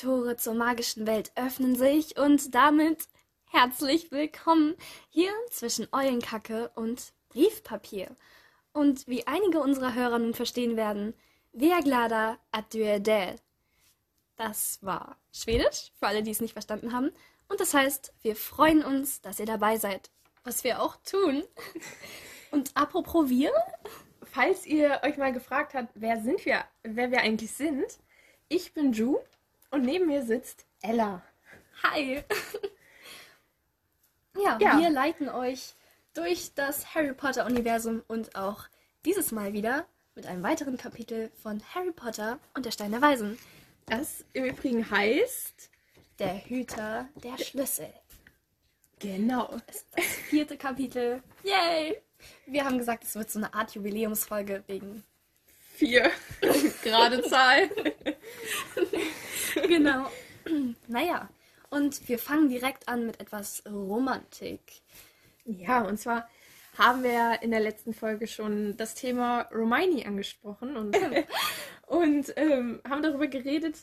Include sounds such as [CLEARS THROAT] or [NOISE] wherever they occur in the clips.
Tore zur magischen Welt öffnen sich und damit herzlich willkommen hier zwischen Eulenkacke und Briefpapier. Und wie einige unserer Hörer nun verstehen werden, Veaglada adjuedel. Das war Schwedisch, für alle, die es nicht verstanden haben. Und das heißt, wir freuen uns, dass ihr dabei seid. Was wir auch tun. [LAUGHS] Und apropos wir, Falls ihr euch mal gefragt habt, wer sind wir, wer wir eigentlich sind, ich bin Ju und neben mir sitzt Ella. Hi! [LAUGHS] ja, Ja. wir leiten euch durch das Harry Potter-Universum und auch dieses Mal wieder mit einem weiteren Kapitel von Harry Potter und der Stein der Weisen. Das im Übrigen heißt. Der Hüter der Schlüssel. Genau. Das ist das vierte Kapitel. Yay! Wir haben gesagt, es wird so eine Art Jubiläumsfolge wegen. Vier. [LAUGHS] Gerade Zahl. [LAUGHS] Genau. [CLEARS THROAT] naja, und wir fangen direkt an mit etwas Romantik. Ja, und zwar haben wir in der letzten Folge schon das Thema Hermione angesprochen und, [LAUGHS] und ähm, haben darüber geredet,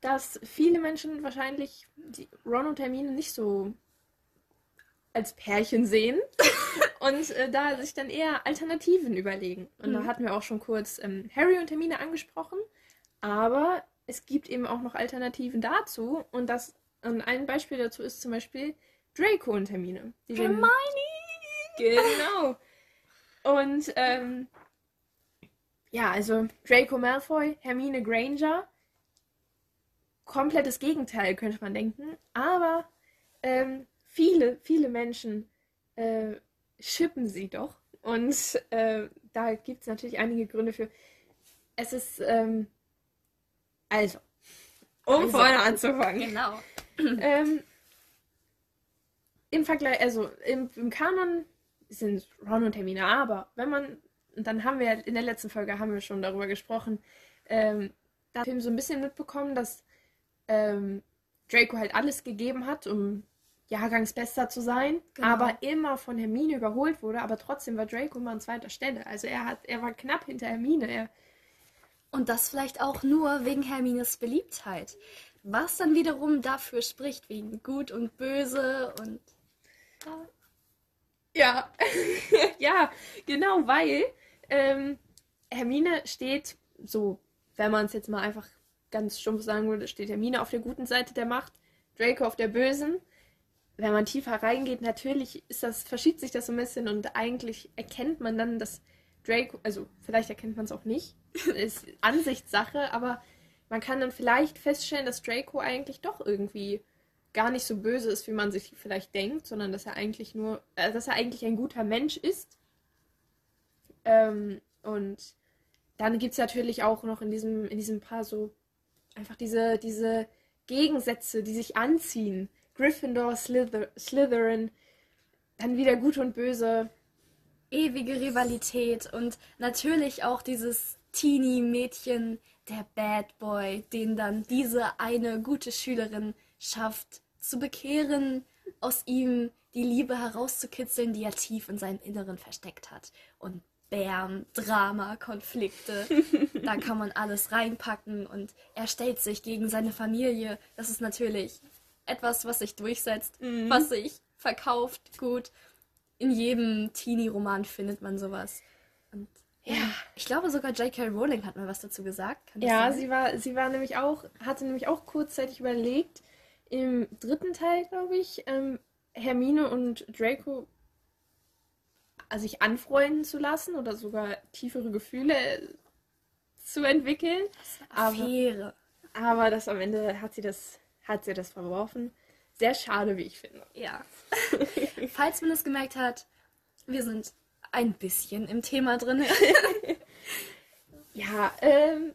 dass viele Menschen wahrscheinlich die Ron und Hermine nicht so als Pärchen sehen [LAUGHS] und äh, da sich dann eher Alternativen überlegen. Und da Mhm. hatten wir auch schon kurz ähm, Harry und Hermine angesprochen, aber es gibt eben auch noch Alternativen dazu und das und ein Beispiel dazu ist zum Beispiel Draco und Hermine. Die den- Genau. Und ähm, ja, also Draco Malfoy, Hermine Granger, komplettes Gegenteil könnte man denken, aber ähm, viele, viele Menschen äh, schippen sie doch. Und äh, da gibt es natürlich einige Gründe für. Es ist, ähm, also, um Also. vorne anzufangen. Genau. [CLEARS THROAT] Ähm, Im Vergleich, also im, im Kanon sind Ron und Hermine, aber wenn man, und dann haben wir in der letzten Folge haben wir schon darüber gesprochen, ähm, da hat Film so ein bisschen mitbekommen, dass ähm, Draco halt alles gegeben hat, um Jahrgangsbester zu sein, Genau. aber immer von Hermine überholt wurde, aber trotzdem war Draco immer an zweiter Stelle. Also er hat, er war knapp hinter Hermine. Er, Und das vielleicht auch nur wegen Hermines Beliebtheit. Was dann wiederum dafür spricht, wegen Gut und Böse und. Ja, ja, [LAUGHS] genau, weil ähm, Hermine steht so, wenn man es jetzt mal einfach ganz stumpf sagen würde, steht Hermine auf der guten Seite der Macht, Draco auf der bösen. Wenn man tiefer reingeht, natürlich ist das, verschiebt sich das so ein bisschen und eigentlich erkennt man dann, dass Draco, also vielleicht erkennt man es auch nicht, [LAUGHS] ist Ansichtssache, aber man kann dann vielleicht feststellen, dass Draco eigentlich doch irgendwie gar nicht so böse ist, wie man sich vielleicht denkt, sondern dass er eigentlich nur, äh, dass er eigentlich ein guter Mensch ist. Ähm, und dann gibt es natürlich auch noch in diesem, in diesem Paar so einfach diese, diese Gegensätze, die sich anziehen. Gryffindor, Slither, Slytherin, dann wieder gut und böse. Ewige Rivalität und natürlich auch dieses Teenie-Mädchen, der Bad Boy, den dann diese eine gute Schülerin schafft zu bekehren, aus ihm die Liebe herauszukitzeln, die er tief in seinem Inneren versteckt hat. Und Bam, Drama, Konflikte, da kann man alles reinpacken und er stellt sich gegen seine Familie. Das ist natürlich etwas, was sich durchsetzt, Mhm. was sich verkauft, gut in jedem Teenie-Roman findet man sowas. Und Ja. ich glaube sogar J.K. Rowling hat mal was dazu gesagt. Ja, sein? sie war, sie war nämlich auch, hatte nämlich auch kurzzeitig überlegt, im dritten Teil, glaube ich, ähm, Hermine und Draco äh, sich anfreunden zu lassen oder sogar tiefere Gefühle zu entwickeln. aber- Affäre. Aber das am Ende hat sie das, hat sie das verworfen. Sehr schade, wie ich finde. Ja. [LAUGHS] Falls man es gemerkt hat, wir sind ein bisschen im Thema drin. [LAUGHS] Ja, ähm,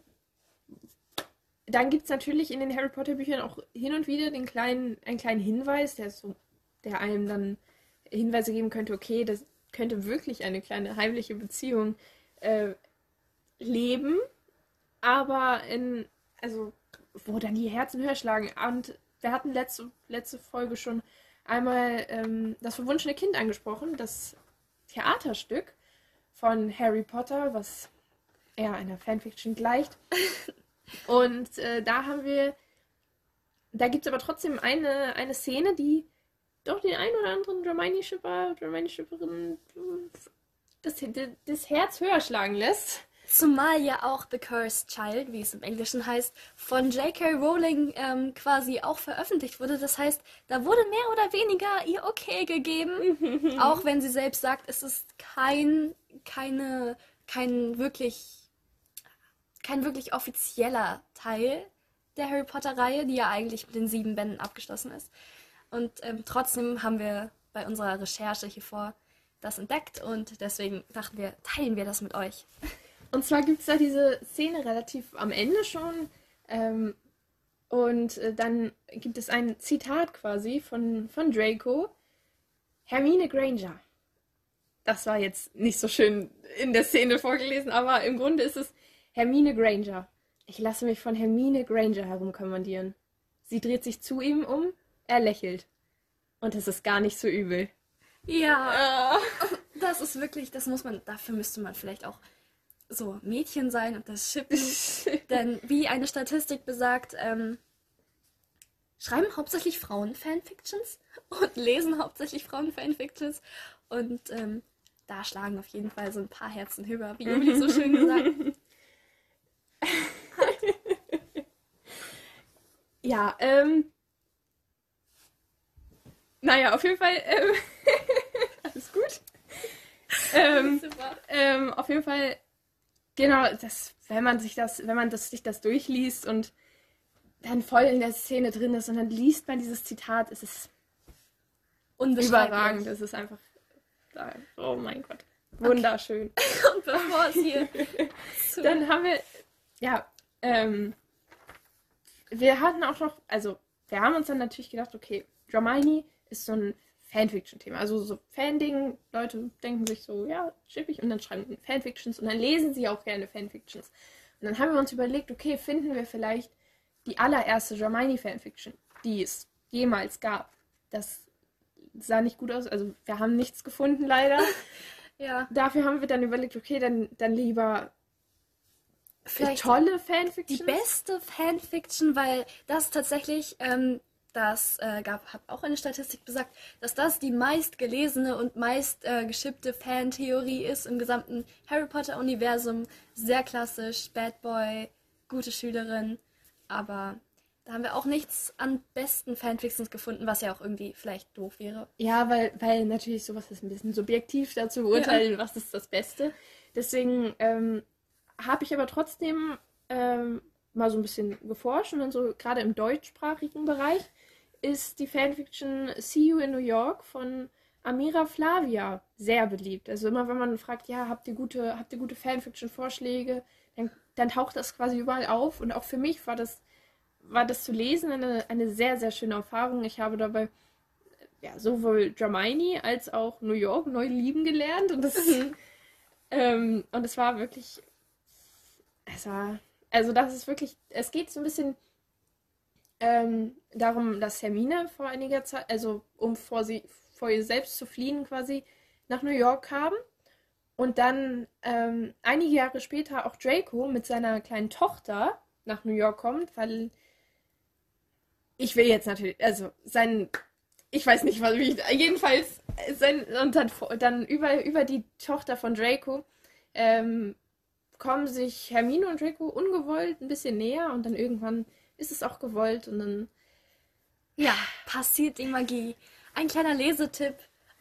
dann gibt es natürlich in den Harry Potter Büchern auch hin und wieder den kleinen, einen kleinen Hinweis, der so, der einem dann Hinweise geben könnte, okay, das könnte wirklich eine kleine heimliche Beziehung äh, leben, aber in, also, wo dann die Herzen höher schlagen. Und wir hatten letzte, letzte Folge schon einmal ähm, das verwunschene Kind angesprochen, das Theaterstück von Harry Potter, was eher einer Fanfiction gleicht. [LAUGHS] Und äh, da haben wir, da gibt es aber trotzdem eine, eine Szene, die doch den ein oder anderen Hermione-Schipper, Hermione-Schipperin das, das Herz höher schlagen lässt. Zumal ja auch The Cursed Child, wie es im Englischen heißt, von J.K. Rowling ähm, quasi auch veröffentlicht wurde. Das heißt, da wurde mehr oder weniger ihr Okay gegeben. [LAUGHS] auch wenn sie selbst sagt, es ist kein, keine, kein wirklich, kein wirklich offizieller Teil der Harry Potter-Reihe, die ja eigentlich mit den sieben Bänden abgeschlossen ist. Und ähm, trotzdem haben wir bei unserer Recherche hier vor das entdeckt und deswegen dachten wir, teilen wir das mit euch. [LAUGHS] Und zwar gibt es da diese Szene relativ am Ende schon. Ähm, und äh, dann gibt es ein Zitat quasi von, von Draco. Hermine Granger. Das war jetzt nicht so schön in der Szene vorgelesen, aber im Grunde ist es Hermine Granger. Ich lasse mich von Hermine Granger herumkommandieren. Sie dreht sich zu ihm um, er lächelt. Und es ist gar nicht so übel. Ja, äh. das ist wirklich, das muss man, dafür müsste man vielleicht auch so Mädchen sein und das schippen. [LAUGHS] Denn wie eine Statistik besagt, ähm, schreiben hauptsächlich Frauen Fanfictions und lesen hauptsächlich Frauen Fanfictions. Und ähm, da schlagen auf jeden Fall so ein paar Herzen höher, wie Juli so schön [LAUGHS] gesagt [LAUGHS] Ja, ähm. Naja, auf jeden Fall. Ähm, alles gut. Ähm, ähm, auf jeden Fall Genau, das, wenn man sich das, wenn man das, sich das durchliest und dann voll in der Szene drin ist und dann liest man dieses Zitat, es ist überragend. Es ist einfach, oh mein Gott, wunderschön. Okay. [LAUGHS] und bevor es hier dann haben wir, ja, ähm, wir hatten auch noch, also wir haben uns dann natürlich gedacht, okay, Hermione ist so ein Fanfiction-Thema. Also so Fan-Ding, Leute denken sich so, ja, schippig und dann schreiben Fanfictions und dann lesen sie auch gerne Fanfictions. Und dann haben wir uns überlegt, okay, finden wir vielleicht die allererste Germani-Fanfiction, die es jemals gab. Das sah nicht gut aus, also wir haben nichts gefunden leider. [LAUGHS] ja. Dafür haben wir dann überlegt, okay, dann, dann lieber Vielleicht tolle Fanfiction. Die beste Fanfiction, weil das tatsächlich ähm, das äh, gab, hat auch eine Statistik besagt, dass das die meistgelesene und meist äh, geschippte Fantheorie ist im gesamten Harry Potter-Universum. Sehr klassisch, Bad Boy, gute Schülerin, aber da haben wir auch nichts an besten Fanfictions gefunden, was ja auch irgendwie vielleicht doof wäre. Ja, weil, weil natürlich sowas ist ein bisschen subjektiv dazu beurteilen, ja. was ist das Beste. Deswegen ähm, habe ich aber trotzdem ähm, mal so ein bisschen geforscht und dann so gerade im deutschsprachigen Bereich ist die Fanfiction See You in New York von Amira Flavia sehr beliebt. Also immer wenn man fragt, ja, habt ihr gute, habt ihr gute Fanfiction-Vorschläge, dann, dann taucht das quasi überall auf. Und auch für mich war das, war das zu lesen eine, eine sehr, sehr schöne Erfahrung. Ich habe dabei ja, sowohl Germany als auch New York neu lieben gelernt. Und das, [LAUGHS] ähm, und es war wirklich. Es war. Also das ist wirklich. Es geht so ein bisschen ähm, darum, dass Hermine vor einiger Zeit, also um vor, sie, vor ihr selbst zu fliehen quasi, nach New York kam. Und dann ähm, einige Jahre später auch Draco mit seiner kleinen Tochter nach New York kommt, weil ich will jetzt natürlich, also sein, ich weiß nicht, was ich, jedenfalls, sein, und dann, dann über, über die Tochter von Draco ähm, kommen sich Hermine und Draco ungewollt ein bisschen näher und dann irgendwann ist es auch gewollt und dann. Ja, passiert die Magie. Ein kleiner Lesetipp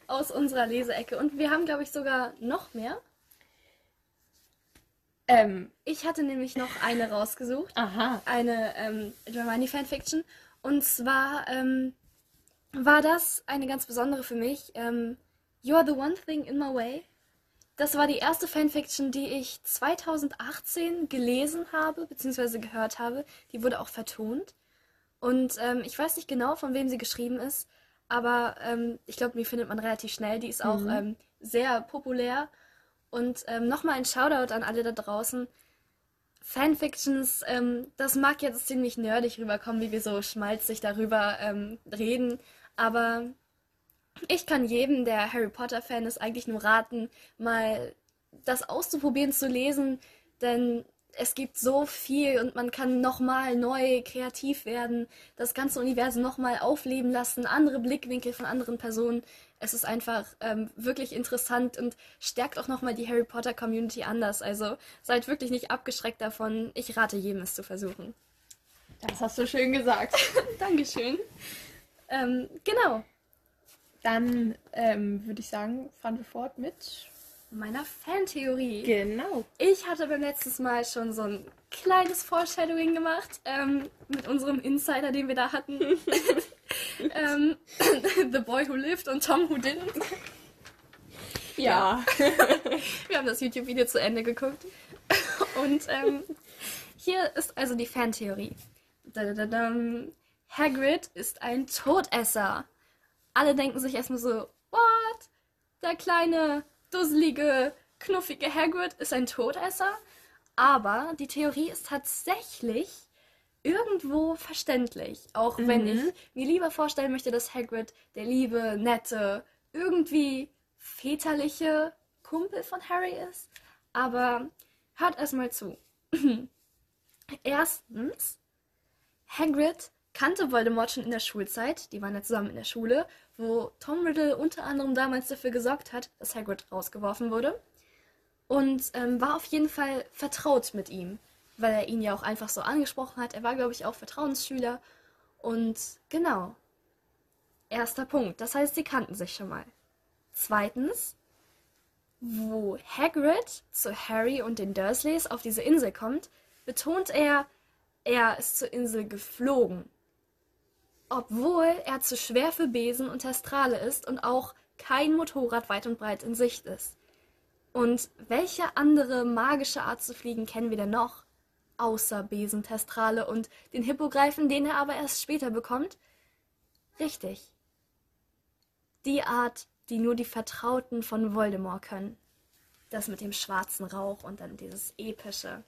aus unserer Leseecke. Und wir haben, glaube ich, sogar noch mehr. Ähm, ich hatte nämlich noch eine rausgesucht. Aha. Eine ähm, Germani Fanfiction. Und zwar ähm, war das eine ganz besondere für mich. Ähm, you are the one thing in my way. Das war die erste Fanfiction, die ich 2018 gelesen habe, beziehungsweise gehört habe. Die wurde auch vertont. Und ähm, ich weiß nicht genau, von wem sie geschrieben ist, aber ähm, ich glaube, die findet man relativ schnell. Die ist auch mhm. ähm, sehr populär. Und ähm, nochmal ein Shoutout an alle da draußen. Fanfictions, ähm, das mag jetzt ziemlich nerdig rüberkommen, wie wir so schmalzig darüber ähm, reden, aber ich kann jedem, der Harry Potter-Fan ist, eigentlich nur raten, mal das auszuprobieren, zu lesen, denn es gibt so viel und man kann nochmal neu kreativ werden, das ganze Universum nochmal aufleben lassen, andere Blickwinkel von anderen Personen. Es ist einfach ähm, wirklich interessant und stärkt auch nochmal die Harry Potter Community anders. Also seid wirklich nicht abgeschreckt davon. Ich rate jedem, es zu versuchen. Das hast du schön gesagt. [LAUGHS] Dankeschön. Ähm, genau. Dann ähm, würde ich sagen, fahren wir fort mit Meiner Fantheorie. Genau. Ich hatte beim letzten Mal schon so ein kleines Foreshadowing gemacht ähm, mit unserem Insider, den wir da hatten. [LAUGHS] ähm, [COUGHS] The Boy Who Lived und Tom Who Didn't. Ja. Wir haben das YouTube-Video zu Ende geguckt. Und ähm, hier ist also die Fantheorie. Hagrid ist ein Todesser. Alle denken sich erstmal so, what? Der kleine, dusselige, knuffige Hagrid ist ein Todesser? Aber die Theorie ist tatsächlich irgendwo verständlich. Auch wenn ich mir lieber vorstellen möchte, dass Hagrid der liebe, nette, irgendwie väterliche Kumpel von Harry ist. Aber hört erstmal zu. [CLEARS THROAT] Erstens, Hagrid kannte Voldemort schon in der Schulzeit. Die waren ja zusammen in der Schule, wo Tom Riddle unter anderem damals dafür gesorgt hat, dass Hagrid rausgeworfen wurde. Und ähm, war auf jeden Fall vertraut mit ihm, weil er ihn ja auch einfach so angesprochen hat. Er war, glaube ich, auch Vertrauensschüler. Und genau. Erster Punkt. Das heißt, sie kannten sich schon mal. Zweitens, wo Hagrid zu Harry und den Dursleys auf diese Insel kommt, betont er, er ist zur Insel geflogen. Obwohl er zu schwer für Besen und Testrale ist und auch kein Motorrad weit und breit in Sicht ist. Und welche andere magische Art zu fliegen kennen wir denn noch? Außer Besen, Testrale und den Hippogreifen, den er aber erst später bekommt? Richtig. Die Art, die nur die Vertrauten von Voldemort können. Das mit dem schwarzen Rauch und dann dieses epische.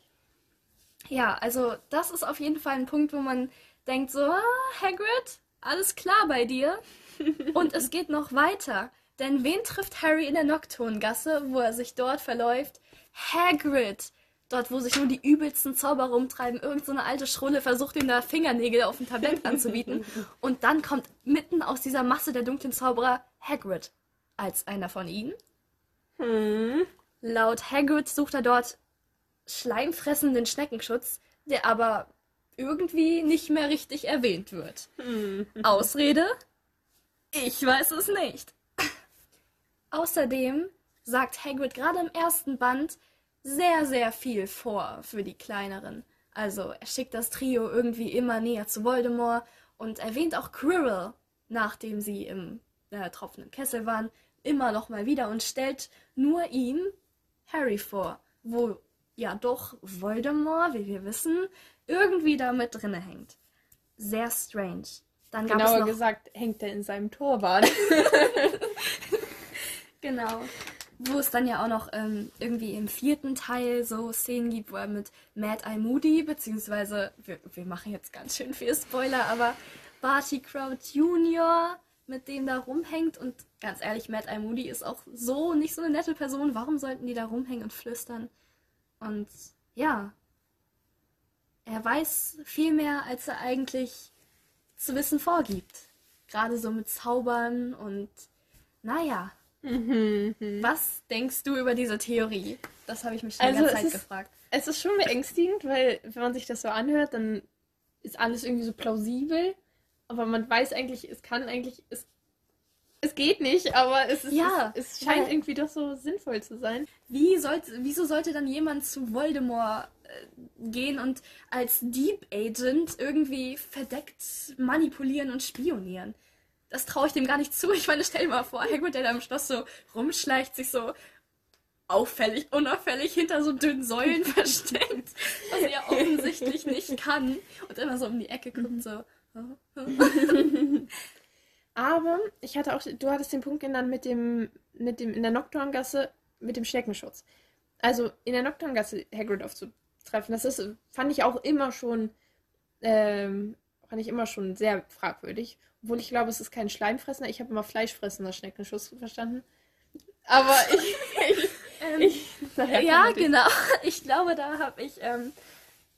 Ja, also das ist auf jeden Fall ein Punkt, wo man denkt so, ah, Hagrid, alles klar bei dir. [LAUGHS] Und es geht noch weiter. Denn wen trifft Harry in der Nocturngasse, wo er sich dort verläuft? Hagrid. Dort, wo sich nur die übelsten Zauber rumtreiben. Irgend so eine alte Schrulle versucht ihm da Fingernägel auf dem Tablett [LAUGHS] anzubieten. Und dann kommt mitten aus dieser Masse der dunklen Zauberer Hagrid als einer von ihnen. Hm. Laut Hagrid sucht er dort schleimfressenden Schneckenschutz, der aber irgendwie nicht mehr richtig erwähnt wird. Ausrede? Ich weiß es nicht. Außerdem sagt Hagrid gerade im ersten Band sehr, sehr viel vor für die Kleineren. Also er schickt das Trio irgendwie immer näher zu Voldemort und erwähnt auch Quirrell, nachdem sie im äh, tropfenden Kessel waren, immer noch mal wieder und stellt nur ihm Harry vor, wo ja doch Voldemort, wie wir wissen, irgendwie da mit drinne hängt. Sehr strange. Dann gab Genauer es noch, gesagt, hängt er in seinem Turban. [LAUGHS] Genau. Wo es dann ja auch noch ähm, irgendwie im vierten Teil so Szenen gibt, wo er mit Mad Eye Moody, beziehungsweise, wir, wir machen jetzt ganz schön viel Spoiler, aber Barty Crouch Jr. mit dem da rumhängt und ganz ehrlich, Mad Eye Moody ist auch so nicht so eine nette Person. Warum sollten die da rumhängen und flüstern? Und ja, er weiß viel mehr, als er eigentlich zu wissen vorgibt. Gerade so mit Zaubern und naja. Mhm. Was denkst du über diese Theorie? Das habe ich mich schon Also, die ganze es Zeit ist- gefragt. Es ist schon beängstigend, weil wenn man sich das so anhört, dann ist alles irgendwie so plausibel. Aber man weiß eigentlich, es kann eigentlich, es, es geht nicht, aber es, ist, Ja, es, es scheint irgendwie doch so sinnvoll zu sein. Wie sollte, wieso sollte dann jemand zu Voldemort gehen und als Deep Agent irgendwie verdeckt manipulieren und spionieren? Das traue ich dem gar nicht zu. Ich meine, stell dir mal vor, Hagrid, der da im Schloss so rumschleicht, sich so auffällig, unauffällig hinter so dünnen Säulen [LAUGHS] versteckt, was er ja offensichtlich nicht kann und immer so um die Ecke guckt, so. [LAUGHS] Aber ich hatte auch, du hattest den Punkt genannt mit dem, mit dem in der Nocturngasse mit dem Schneckenschutz. Also in der Nocturngasse Hagrid aufzutreffen, das ist, fand ich auch immer schon, ähm, fand ich immer schon sehr fragwürdig. Obwohl ich glaube, es ist kein Schleimfressender. Ich habe immer fleischfressender Schneckenschutz verstanden. Aber [LAUGHS] ich, ich, Ähm, Ich, naja, ja, genau. [LAUGHS] Ich glaube, da habe ich ähm,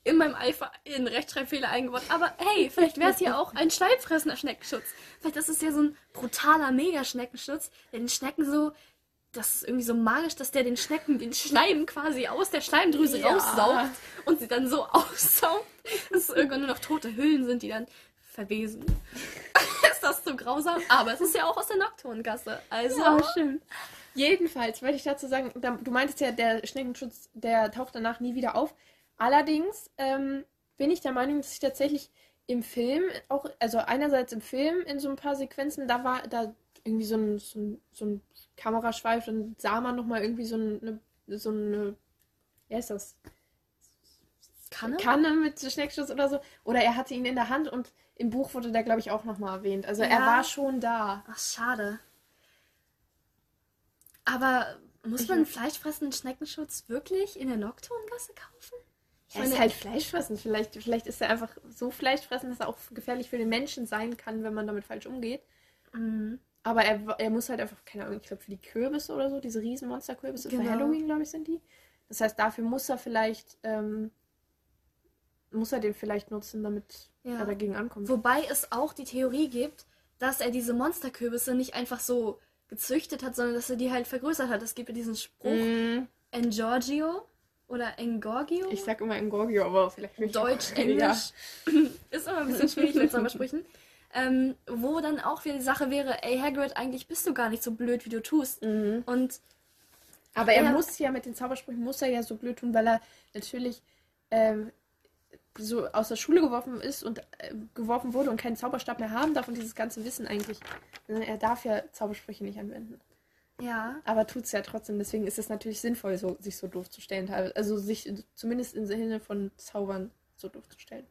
in meinem Eifer einen Rechtschreibfehler eingebaut. Aber hey, vielleicht wäre es ja auch ein schleimfressender Schneckenschutz. Vielleicht ist es ja so ein brutaler Mega-Schneckenschutz, der den Schnecken so. Das ist irgendwie so magisch, dass der den Schnecken den Schleim quasi aus der Schleimdrüse Ja. raussaugt und sie dann so [LAUGHS] aussaugt, dass es irgendwann nur noch tote Hüllen sind, die dann verwesen. [LAUGHS] ist das so grausam? Aber es ist ja auch aus der Nocturngasse. Also. Ja, stimmt. Jedenfalls wollte ich dazu sagen, du meintest ja, der Schneckenschutz, der taucht danach nie wieder auf. Allerdings ähm, bin ich der Meinung, dass ich tatsächlich im Film, auch, also einerseits im Film in so ein paar Sequenzen, da war da irgendwie so ein, so ein, so ein Kameraschweif, dann sah man nochmal irgendwie so eine, so eine, wie heißt das? Kanne? Kanne mit Schneckenschutz oder so. Oder er hatte ihn in der Hand und im Buch wurde der, glaube ich, auch nochmal erwähnt. Also er Ja. war schon da. Ach, schade. Aber muss Ich- man einen fleischfressenden Schneckenschutz wirklich in der Nocturngasse kaufen? Ich Er ist halt fleischfressend. Vielleicht, vielleicht ist er einfach so fleischfressend, dass er auch gefährlich für den Menschen sein kann, wenn man damit falsch umgeht. Mhm. Aber er, er muss halt einfach, keine Ahnung, ich glaube für die Kürbisse oder so, diese riesen Monsterkürbisse für Genau. Halloween, glaube ich, sind die. Das heißt, dafür muss er vielleicht, ähm, muss er den vielleicht nutzen, damit Ja. er dagegen ankommt. Wobei es auch die Theorie gibt, dass er diese Monsterkürbisse nicht einfach so gezüchtet hat, sondern dass er die halt vergrößert hat. Es gibt ja diesen Spruch Mm, Engorgio oder Engorgio. ich sag immer Engorgio, aber vielleicht Deutsch, [LAUGHS] Ja. Englisch. [CLEARS THROAT] Ist immer ein bisschen schwierig [LAUGHS] mit Sommersprüchen. Ähm, wo dann auch wieder die Sache wäre, ey Hagrid, eigentlich bist du gar nicht so blöd, wie du tust. Mhm. Und Aber er Ja. muss ja mit den Zaubersprüchen, muss er ja so blöd tun, weil er natürlich ähm, so aus der Schule geworfen ist und äh, geworfen wurde und keinen Zauberstab mehr haben darf und dieses ganze Wissen eigentlich. ne, Er darf ja Zaubersprüche nicht anwenden. ja, Aber tut es ja trotzdem. Deswegen ist es natürlich sinnvoll, so, sich so doof zu stellen. Also sich in- zumindest im Sinne von Zaubern so doof zu stellen.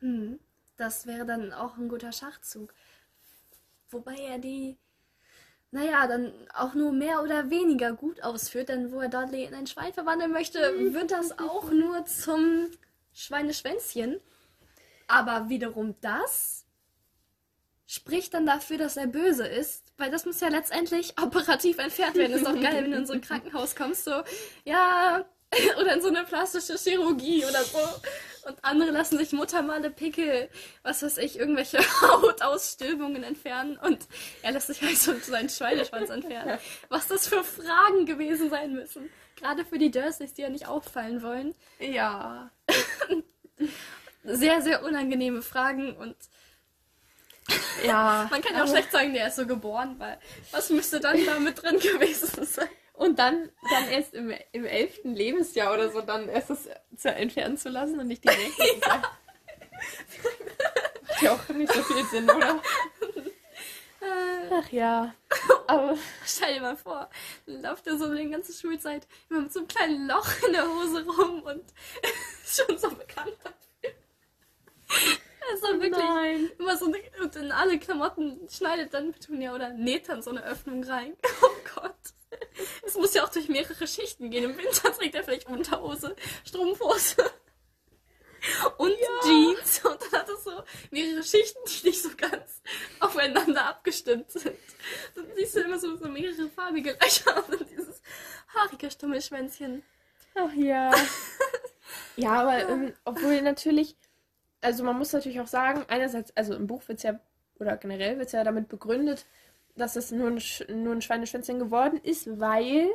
Hm, das wäre dann auch ein guter Schachzug. Wobei er die, naja, dann auch nur mehr oder weniger gut ausführt, denn wo er Dudley in ein Schwein verwandeln möchte, [LAUGHS] wird das auch nur zum Schweineschwänzchen. Aber wiederum das spricht dann dafür, dass er böse ist, weil das muss ja letztendlich operativ entfernt werden. Ist auch geil, wenn du in so ein [LAUGHS] Krankenhaus kommst, so, ja, [LAUGHS] oder in so eine plastische Chirurgie oder so. Und andere lassen sich Muttermale Pickel, was weiß ich, irgendwelche [LAUGHS] Hautausstülpungen entfernen. Und er lässt sich halt so seinen Schweineschwanz entfernen. Was das für Fragen gewesen sein müssen. Gerade für die Dursleys, die ja nicht auffallen wollen. Ja. [LAUGHS] Sehr, sehr unangenehme Fragen und Ja. [LAUGHS] man kann ja auch schlecht sagen, der ist so geboren, weil was müsste dann da mit drin gewesen sein? Und dann, dann erst im, im elften Lebensjahr oder so, dann erst das zu entfernen zu lassen und nicht direkt. [LAUGHS] ja. Macht ja auch nicht so viel Sinn, oder? Ach ja. Aber stell dir mal vor, dann läuft er so die ganze Schulzeit immer mit so einem kleinen Loch in der Hose rum und ist [LAUGHS] schon so bekannt dafür. Ist so wirklich nein. immer so eine, und in alle Klamotten schneidet dann Petunia oder näht dann so eine Öffnung rein. [LAUGHS] Oh Gott. Es muss ja auch durch mehrere Schichten gehen. Im Winter trägt er vielleicht Unterhose, Strumpfhose [LAUGHS] und Jeans. Und dann hat es so mehrere Schichten, die nicht so ganz aufeinander abgestimmt sind. Dann siehst du immer so, so mehrere farbige Löcher und dieses haarige Stummelschwänzchen. Ach ja. [LAUGHS] Ja, aber ähm, obwohl natürlich, also man muss natürlich auch sagen, einerseits, also im Buch wird es ja, oder generell wird es ja damit begründet, dass es nur ein, Sch- nur ein Schweineschwänzchen geworden ist, weil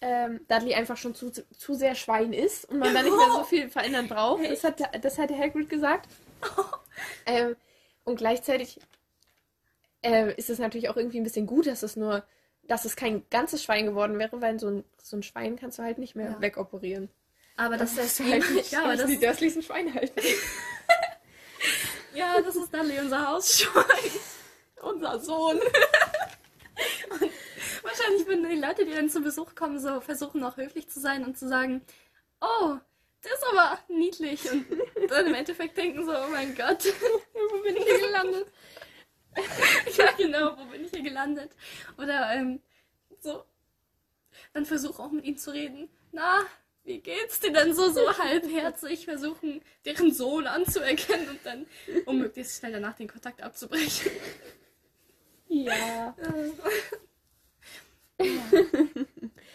ähm, Dudley einfach schon zu, zu sehr Schwein ist und man da nicht mehr so [LAUGHS] viel verändern braucht. Das hat, das hat Hagrid gesagt. [LAUGHS] Ähm, und gleichzeitig äh, ist es natürlich auch irgendwie ein bisschen gut, dass es nur, dass es kein ganzes Schwein geworden wäre, weil so ein, so ein Schwein kannst du halt nicht mehr Ja. wegoperieren. Aber das ist halt nicht, ja, aber das, die Dursleys ein Schwein halten. [LAUGHS] ja, das ist Dudley, unser Hausschwein. unser Sohn. Und wahrscheinlich würden die Leute, die dann zu Besuch kommen, so versuchen auch höflich zu sein und zu sagen, oh, der ist aber niedlich. Und dann im Endeffekt denken so, oh mein Gott, [LAUGHS] wo bin ich hier gelandet? [LAUGHS] ja, genau, wo bin ich hier gelandet? Oder ähm, so, dann versuch auch mit ihm zu reden. Na, wie geht's dir denn so, so halbherzig versuchen, deren Sohn anzuerkennen und dann, um möglichst schnell danach den Kontakt abzubrechen. Ja. [LAUGHS]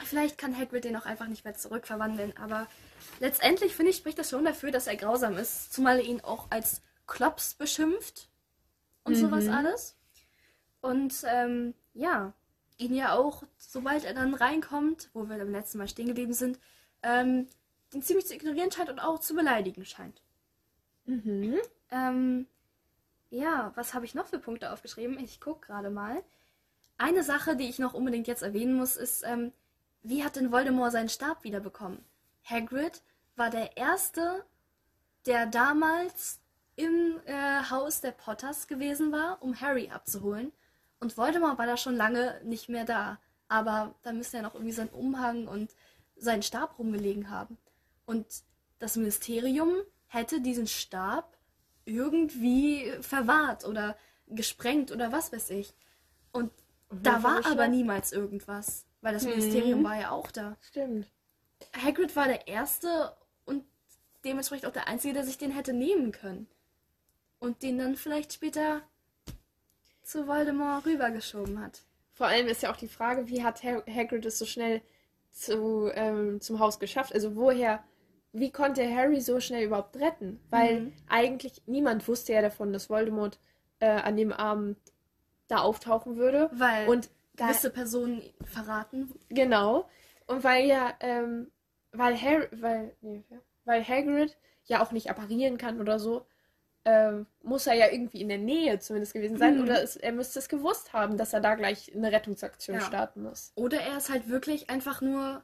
vielleicht kann Hagrid den auch einfach nicht mehr zurückverwandeln, aber letztendlich finde ich, spricht das schon dafür, dass er grausam ist. Zumal er ihn auch als Klops beschimpft und Mhm. sowas alles. Und ähm, ja, ihn ja auch, sobald er dann reinkommt, wo wir beim letzten Mal stehen geblieben sind, ähm, den ziemlich zu ignorieren scheint und auch zu beleidigen scheint. Mhm. Ähm, ja, was habe ich noch für Punkte aufgeschrieben? Ich gucke gerade mal. Eine Sache, die ich noch unbedingt jetzt erwähnen muss, ist, ähm, wie hat denn Voldemort seinen Stab wiederbekommen? Hagrid war der Erste, der damals im äh, Haus der Potters gewesen war, um Harry abzuholen. Und Voldemort war da schon lange nicht mehr da. Aber da müsste er noch irgendwie seinen Umhang und seinen Stab rumgelegen haben. Und das Ministerium hätte diesen Stab irgendwie verwahrt oder gesprengt oder was weiß ich. Und da war aber niemals irgendwas, weil das Mhm. Ministerium war ja auch da. Stimmt. Hagrid war der Erste und dementsprechend auch der Einzige, der sich den hätte nehmen können. Und den dann vielleicht später zu Voldemort rübergeschoben hat. Vor allem ist ja auch die Frage, wie hat Ha- Hagrid es so schnell zu, ähm, zum Haus geschafft? Also woher, wie konnte Harry so schnell überhaupt retten? Weil Mhm. eigentlich niemand wusste ja davon, dass Voldemort äh, an dem Abend da auftauchen würde. Weil Und da, gewisse Personen verraten. genau. Und weil ja, ähm, weil Harry, weil, nee, weil Hagrid ja auch nicht apparieren kann oder so, ähm, muss er ja irgendwie in der Nähe zumindest gewesen sein. Mhm. Oder es, er müsste es gewusst haben, dass er da gleich eine Rettungsaktion Ja. starten muss. Oder er ist halt wirklich einfach nur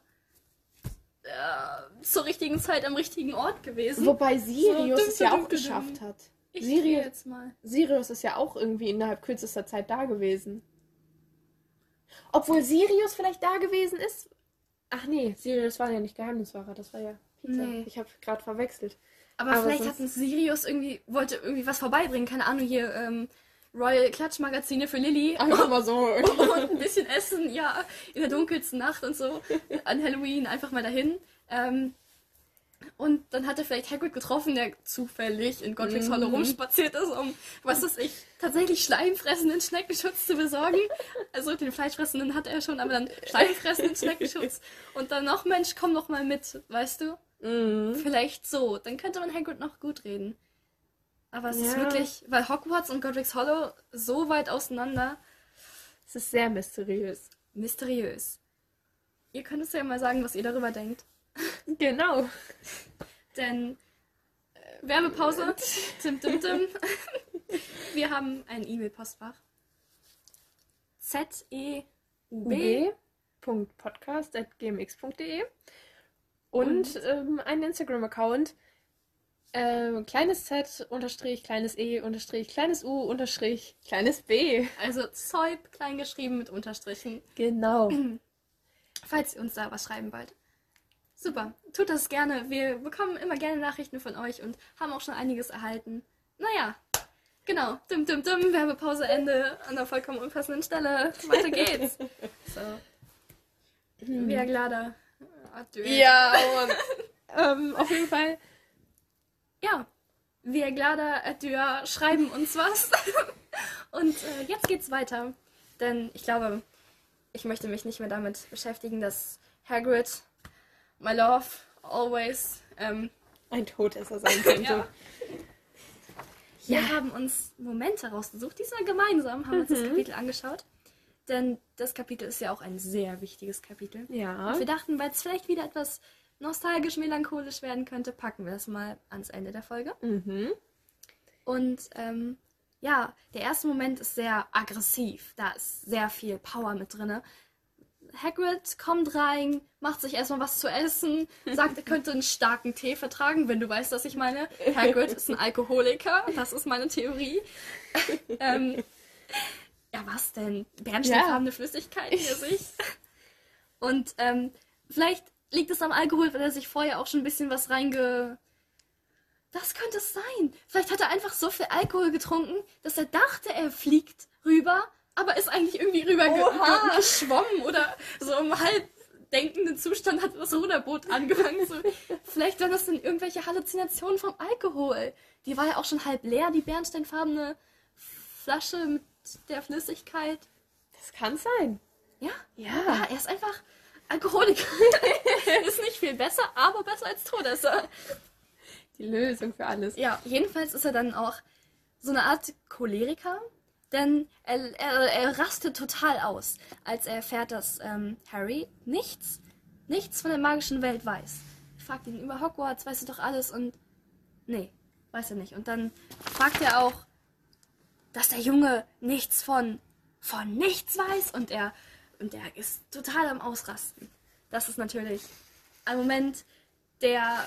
äh, zur richtigen Zeit am richtigen Ort gewesen. Wobei Sirius dum, es ja auch geschafft hat. ich Sirius- jetzt mal. Sirius ist ja auch irgendwie innerhalb kürzester Zeit da gewesen. Obwohl Sirius vielleicht da gewesen ist. Ach nee, Sirius war ja nicht Geheimniswahrer, das war ja Peter. Nee. Ich habe gerade verwechselt. Aber, Aber vielleicht hat ein Sirius irgendwie, wollte irgendwie was vorbeibringen. Keine Ahnung, hier ähm, Royal Klatschmagazine für Lilly. Einfach mal so. [LAUGHS] und ein bisschen essen, ja, in der dunkelsten Nacht und so. An Halloween einfach mal dahin. Ähm, und dann hat er vielleicht Hagrid getroffen, der zufällig in Godric's Hollow Mhm. rumspaziert ist, um, was weiß ich, tatsächlich schleimfressenden Schneckenschutz zu besorgen. Also den Fleischfressenden hat er schon, aber dann schleimfressenden Schneckenschutz. Und dann noch, Mensch, komm doch mal mit, weißt du? Mhm. Vielleicht so. Dann könnte man Hagrid noch gut reden. Aber es ist Ja. wirklich, weil Hogwarts und Godric's Hollow so weit auseinander, Es ist sehr mysteriös. mysteriös. Ihr könnt es ja mal sagen, was ihr darüber denkt. [LAUGHS] Genau. [LAUGHS] Denn äh, Werbepause. [LAUGHS] Tim, tim, tim. Wir haben ein E-Mail-Postfach. Z-E-U-B. ub.podcast.gmx.de und, ähm, einen Instagram-Account. Ähm, kleines Z, unterstrich, kleines E, unterstrich, kleines U, unterstrich, kleines B. Also Zeub, klein geschrieben mit Unterstrichen. Genau. [CLEARS THROAT] Falls ihr uns da was schreiben wollt. Super, tut das gerne. Wir bekommen immer gerne Nachrichten von euch und haben auch schon einiges erhalten. Naja, genau. Dim, dim, dim. Werbepause Ende an der vollkommen unpassenden Stelle. Weiter geht's. [LAUGHS] So. Wir glada. Adieu. Ja, und, [LAUGHS] ähm, auf jeden Fall. Ja. Wir glada adieu schreiben uns was. [LAUGHS] Und äh, jetzt geht's weiter. Denn ich glaube, ich möchte mich nicht mehr damit beschäftigen, dass Hagrid, my love, always, ähm, Ein Todesser sein [LAUGHS] könnte. Ja. Wir Ja. haben uns Momente rausgesucht, diesmal gemeinsam haben uns das Mhm. Kapitel angeschaut. Denn das Kapitel ist ja auch ein sehr wichtiges Kapitel. Ja. Und wir dachten, weil es vielleicht wieder etwas nostalgisch, melancholisch werden könnte, packen wir das mal ans Ende der Folge. Mhm. Und ähm, ja, der erste Moment ist sehr aggressiv. Da ist sehr viel Power mit drin. Hagrid kommt rein, macht sich erstmal was zu essen, sagt, er könnte einen starken Tee vertragen, wenn du weißt, was ich meine. Hagrid ist ein Alkoholiker, das ist meine Theorie. [LAUGHS] ähm, ja, was denn? Bernsteinfarbene Flüssigkeit hier [LAUGHS] sich. Und ähm, vielleicht liegt es am Alkohol, weil er sich vorher auch schon ein bisschen was reinge... Das könnte es sein. Vielleicht hat er einfach so viel Alkohol getrunken, dass er dachte, er fliegt rüber, aber ist eigentlich irgendwie rüber geschwommen oder so im halb denkenden Zustand hat das Ruderboot angefangen. So. Vielleicht waren das dann irgendwelche Halluzinationen vom Alkohol. Die war ja auch schon halb leer, die bernsteinfarbene Flasche mit der Flüssigkeit. Das kann sein. Ja, Ja. ja, er ist einfach Alkoholiker. [LAUGHS] ist nicht viel besser, aber besser als Todesser. Die Lösung für alles. Ja, jedenfalls ist er dann auch so eine Art Choleriker, denn er, er, er rastet total aus, als er erfährt, dass ähm, Harry nichts, nichts von der magischen Welt weiß. Fragt ihn über Hogwarts, weißt du doch alles und nee, weiß er nicht. Und dann fragt er auch, dass der Junge nichts von von nichts weiß und er und er ist total am Ausrasten. Das ist natürlich ein Moment, der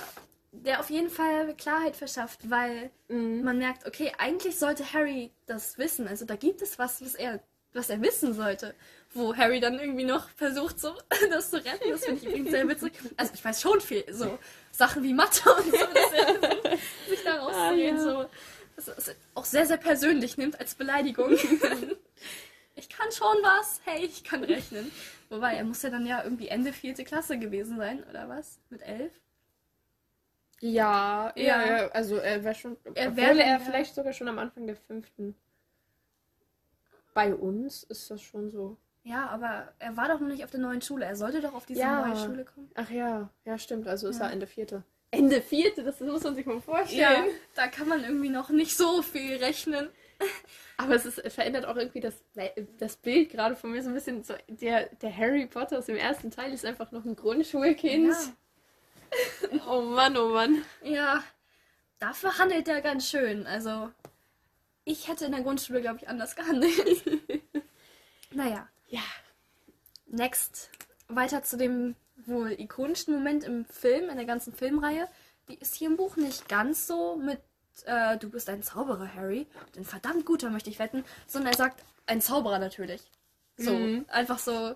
der auf jeden Fall Klarheit verschafft, weil Mhm. man merkt, okay, eigentlich sollte Harry das wissen. Also da gibt es was, was er, was er wissen sollte. Wo Harry dann irgendwie noch versucht, so [LAUGHS] das zu retten. Das finde ich übrigens sehr witzig. Also ich weiß schon viel, so Sachen wie Mathe und so, dass er so, sich da rauszieht. Ah, ja. so, das ist auch sehr, sehr persönlich nimmt als Beleidigung. [LAUGHS] ich kann schon was, hey, ich kann rechnen. Wobei, er muss ja dann ja irgendwie Ende vierte Klasse gewesen sein, oder was? Mit elf? Ja, ja, Ja. also er wäre schon, Er obwohl wär dann er vielleicht sogar schon am Anfang der fünften. Bei uns ist das schon so. Ja, aber er war doch noch nicht auf der neuen Schule. Er sollte doch auf diese Ja. neue Schule kommen. Ach ja, ja stimmt, also ist Ja. er Ende vierte. Ende vierte, das muss man sich mal vorstellen. Ja, da kann man irgendwie noch nicht so viel rechnen. [LAUGHS] Aber es, ist, verändert auch irgendwie das, das Bild gerade von mir so ein bisschen. So, der, der Harry Potter aus dem ersten Teil ist einfach noch ein Grundschulkind. [LAUGHS] Oh Mann, oh Mann. Ja, dafür handelt er ganz schön. Also, ich hätte in der Grundschule, glaube ich, anders gehandelt. [LAUGHS] naja, Ja. next. Weiter zu dem wohl ikonischen Moment im Film, in der ganzen Filmreihe. Die ist hier im Buch nicht ganz so mit äh, Du bist ein Zauberer, Harry. Und ein verdammt guter, möchte ich wetten. Sondern er sagt, ein Zauberer natürlich. So, Mhm. einfach so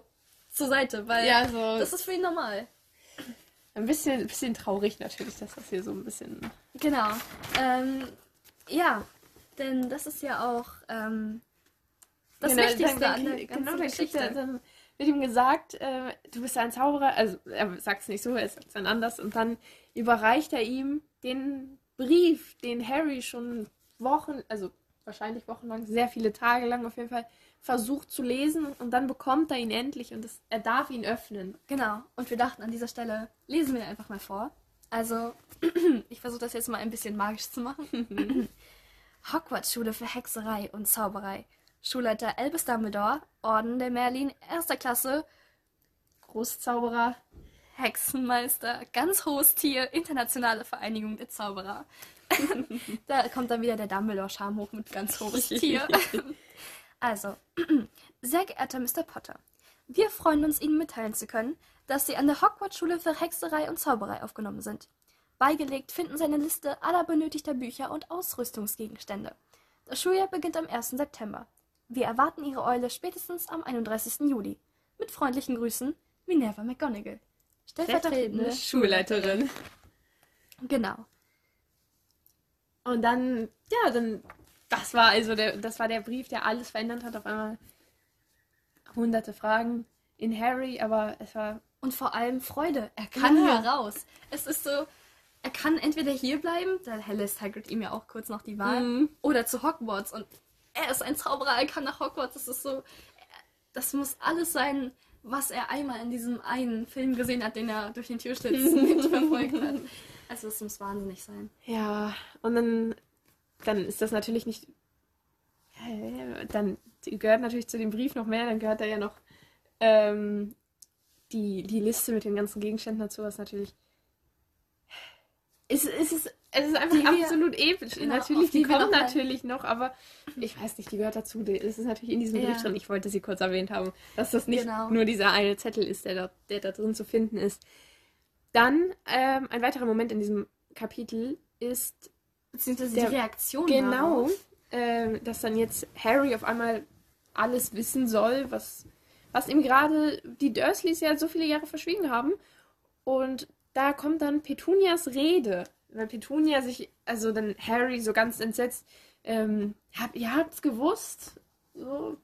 zur Seite, weil Ja, so. das ist für ihn normal. ein bisschen, ein bisschen traurig natürlich, dass das hier so ein bisschen. Genau. Ähm, ja, denn das ist ja auch ähm, das Genau, Wichtigste dann- an der ganzen Genau, dann, kriegt Geschichte. dann wird ihm gesagt, äh, du bist ein Zauberer. Also er sagt es nicht so, er sagt es dann anders. Und dann überreicht er ihm den Brief, den Harry schon Wochen, also wahrscheinlich wochenlang, sehr viele Tage lang auf jeden Fall versucht zu lesen. Und dann bekommt er ihn endlich und es, er darf ihn öffnen. Genau. Und wir dachten an dieser Stelle, lesen wir einfach mal vor. Also, [CLEARS THROAT] ich versuche das jetzt mal ein bisschen magisch zu machen. [LAUGHS] Hogwarts-Schule für Hexerei und Zauberei. Schulleiter Albus Dumbledore, Orden der Merlin, erster Klasse, Großzauberer. Hexenmeister, ganz hohes Tier, internationale Vereinigung der Zauberer. [LAUGHS] da kommt dann wieder der Dumbledore-Charme hoch mit ganz hohes Tier. [LAUGHS] also, [CLEARS THROAT] sehr geehrter Mr. Potter, wir freuen uns, Ihnen mitteilen zu können, dass Sie an der Hogwarts-Schule für Hexerei und Zauberei aufgenommen sind. Beigelegt finden Sie eine Liste aller benötigter Bücher und Ausrüstungsgegenstände. Das Schuljahr beginnt am 1. September. Wir erwarten Ihre Eule spätestens am 31. Juli. Mit freundlichen Grüßen, Minerva McGonagall. Stellvertretende Schulleiterin. Genau. Und dann, ja, dann, das war also der, das war der Brief, der alles verändert hat. Auf einmal hunderte Fragen in Harry, aber es war, Und vor allem Freude. Er kann Ja. hier raus. Es ist so, er kann entweder hier bleiben, da lässt Hagrid ihm ja auch kurz noch die Wahl, Mhm. oder zu Hogwarts. Und er ist ein Zauberer, er kann nach Hogwarts. Das ist so, das muss alles sein, was er einmal in diesem einen Film gesehen hat, den er durch den Türschlitz [LAUGHS] mitverfolgt hat. Also es muss wahnsinnig sein. ja, und dann, dann ist das natürlich nicht, dann gehört natürlich zu dem Brief noch mehr, dann gehört da ja noch ähm, die, die Liste mit den ganzen Gegenständen dazu, was natürlich, es, es, ist, es ist einfach Die wir- absolut episch. genau, natürlich, die die kommt natürlich noch, aber ich weiß nicht, die gehört dazu. Es ist natürlich in diesem Brief Ja. drin. Ich wollte sie kurz erwähnt haben, dass das nicht Genau. nur dieser eine Zettel ist, der da, der da drin zu finden ist. Dann ähm, ein weiterer Moment in diesem Kapitel ist Beziehungsweise Der- die Reaktion genau, ähm, dass dann jetzt Harry auf einmal alles wissen soll, was, was ihm gerade die Dursleys ja so viele Jahre verschwiegen haben. Und da kommt dann Petunias Rede. Weil Petunia sich, also dann Harry so ganz entsetzt, ähm, hab, ihr habt's gewusst, so,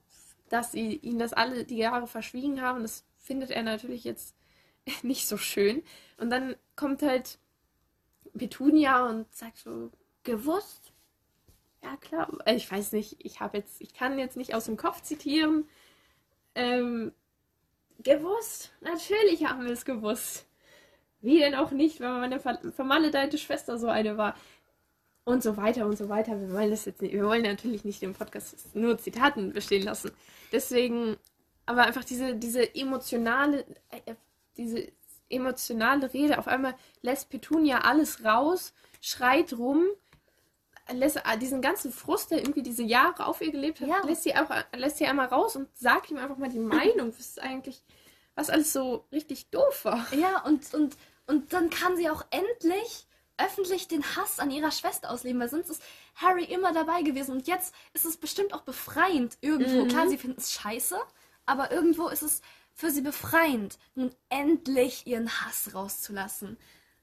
dass sie ihn das alle die Jahre verschwiegen haben. Das findet er natürlich jetzt [LAUGHS] nicht so schön. Und dann kommt halt Petunia und sagt so, gewusst? Ja, klar. Äh, Ich weiß nicht, ich habe jetzt, ich kann jetzt nicht aus dem Kopf zitieren. Ähm, gewusst. Natürlich haben wir es gewusst. Wie denn auch nicht, wenn meine ver vermaledeite Schwester so eine war. Und so weiter und so weiter. Wir wollen das jetzt nicht, wir wollen natürlich nicht im Podcast nur Zitaten bestehen lassen. Deswegen, aber einfach diese, diese emotionale, äh, diese emotionale Rede. Auf einmal lässt Petunia alles raus, schreit rum, lässt äh, diesen ganzen Frust, der irgendwie diese Jahre auf ihr gelebt hat, Ja. lässt sie einfach, lässt sie einmal raus und sagt ihm einfach mal die Meinung, was ist eigentlich, was alles so richtig doof war. Ja, und, und, und dann kann sie auch endlich öffentlich den Hass an ihrer Schwester ausleben, weil sonst ist Harry immer dabei gewesen und jetzt ist es bestimmt auch befreiend irgendwo. Mhm. Klar, sie finden es scheiße, aber irgendwo ist es für sie befreiend, nun endlich ihren Hass rauszulassen.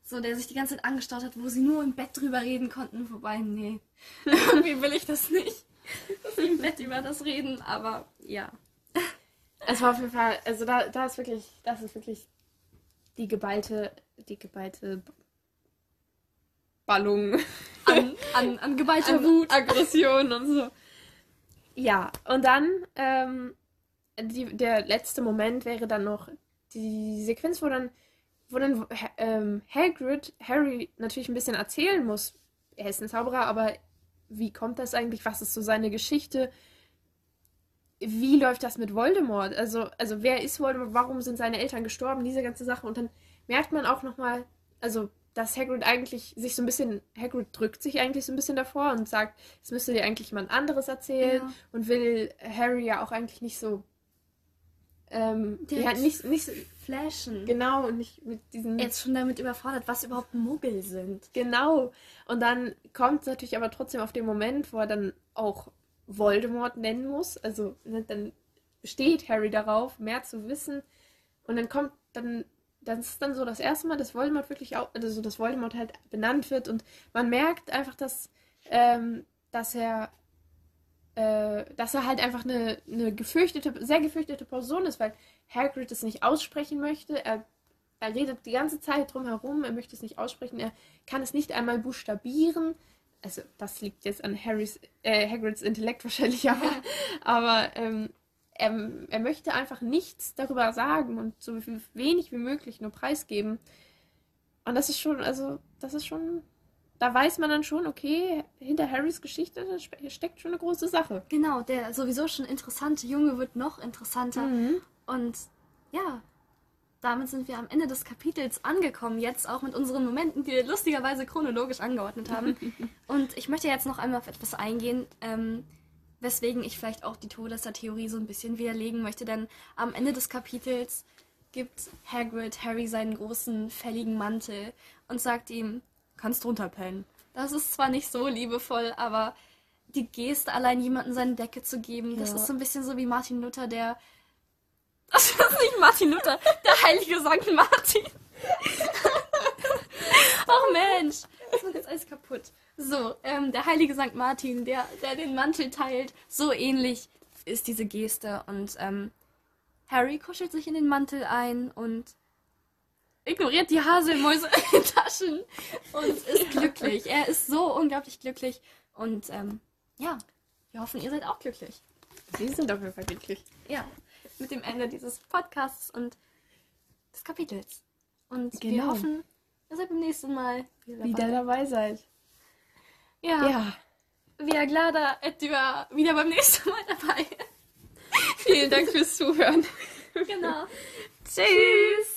So, der sich die ganze Zeit angestaut hat, wo sie nur im Bett drüber reden konnten. Wobei, nee, [LAUGHS] irgendwie will ich das nicht. Dass sie im Bett über das reden, aber ja. Es war auf jeden Fall, also da, da ist wirklich, das ist wirklich die geballte, die geballte Ballung An, an, an geballter an Wut. Aggression und so. Ja, und dann ähm, die, der letzte Moment wäre dann noch die Sequenz, wo dann, wo dann ähm, Hagrid Harry natürlich ein bisschen erzählen muss. Er ist ein Zauberer, aber wie kommt das eigentlich? Was ist so seine Geschichte? Wie läuft das mit Voldemort? Also, also wer ist Voldemort? Warum sind seine Eltern gestorben? Diese ganze Sache. Und dann merkt man auch nochmal, also, dass Hagrid eigentlich sich so ein bisschen, Hagrid drückt sich eigentlich so ein bisschen davor und sagt, es müsste dir eigentlich jemand anderes erzählen Ja. und will Harry ja auch eigentlich nicht so, ähm, ja, nicht, nicht so, Flashen. genau, und nicht mit diesen, jetzt schon damit überfordert, was überhaupt Muggel sind. genau. Und dann kommt es natürlich aber trotzdem auf den Moment, wo er dann auch Voldemort nennen muss, also ne, dann steht Harry darauf, mehr zu wissen und dann kommt dann das ist dann so das erste Mal, dass Voldemort wirklich auch, also dass Voldemort halt benannt wird und man merkt einfach, dass, ähm, dass er, äh, dass er halt einfach eine, eine gefürchtete, sehr gefürchtete Person ist, weil Hagrid es nicht aussprechen möchte. Er, er redet die ganze Zeit drum herum, er möchte es nicht aussprechen, er kann es nicht einmal buchstabieren. Also das liegt jetzt an Harrys, äh, Hagrids Intellekt wahrscheinlich, [LAUGHS] aber, aber ähm, er, er möchte einfach nichts darüber sagen und so wenig wie möglich nur preisgeben. Und das ist schon, also, das ist schon, da weiß man dann schon, okay, hinter Harrys Geschichte steckt schon eine große Sache. Genau, der sowieso schon interessante Junge wird noch interessanter. Mhm. Und ja, damit sind wir am Ende des Kapitels angekommen. Jetzt auch mit unseren Momenten, die wir lustigerweise chronologisch angeordnet haben. [LAUGHS] Und ich möchte jetzt noch einmal auf etwas eingehen, ähm, weswegen ich vielleicht auch die Todesser-Theorie so ein bisschen widerlegen möchte. Denn am Ende des Kapitels gibt Hagrid Harry seinen großen, fälligen Mantel und sagt ihm, kannst drunter pennen. Das ist zwar nicht so liebevoll, aber die Geste, allein jemandem seine Decke zu geben, das Ja. ist so ein bisschen so wie Martin Luther, der. Das ist nicht Martin Luther, der heilige Sankt Martin. Ach Mensch, das macht jetzt alles kaputt. So, ähm, der heilige Sankt Martin, der, der den Mantel teilt, so ähnlich ist diese Geste. Und ähm, Harry kuschelt sich in den Mantel ein und ignoriert die Haselmäuse in den Taschen und ist glücklich. Er ist so unglaublich glücklich. Und ähm, ja, wir hoffen, ihr seid auch glücklich. Sie sind auf jeden Fall glücklich. Ja, mit dem Ende dieses Podcasts und des Kapitels. Und wir Genau. hoffen, ihr seid beim nächsten Mal wieder dabei. Wieder dabei seid. Ja, Ja. wir glada etwa wieder beim nächsten Mal dabei. Vielen Dank fürs Zuhören. genau. [LAUGHS] Tschüss.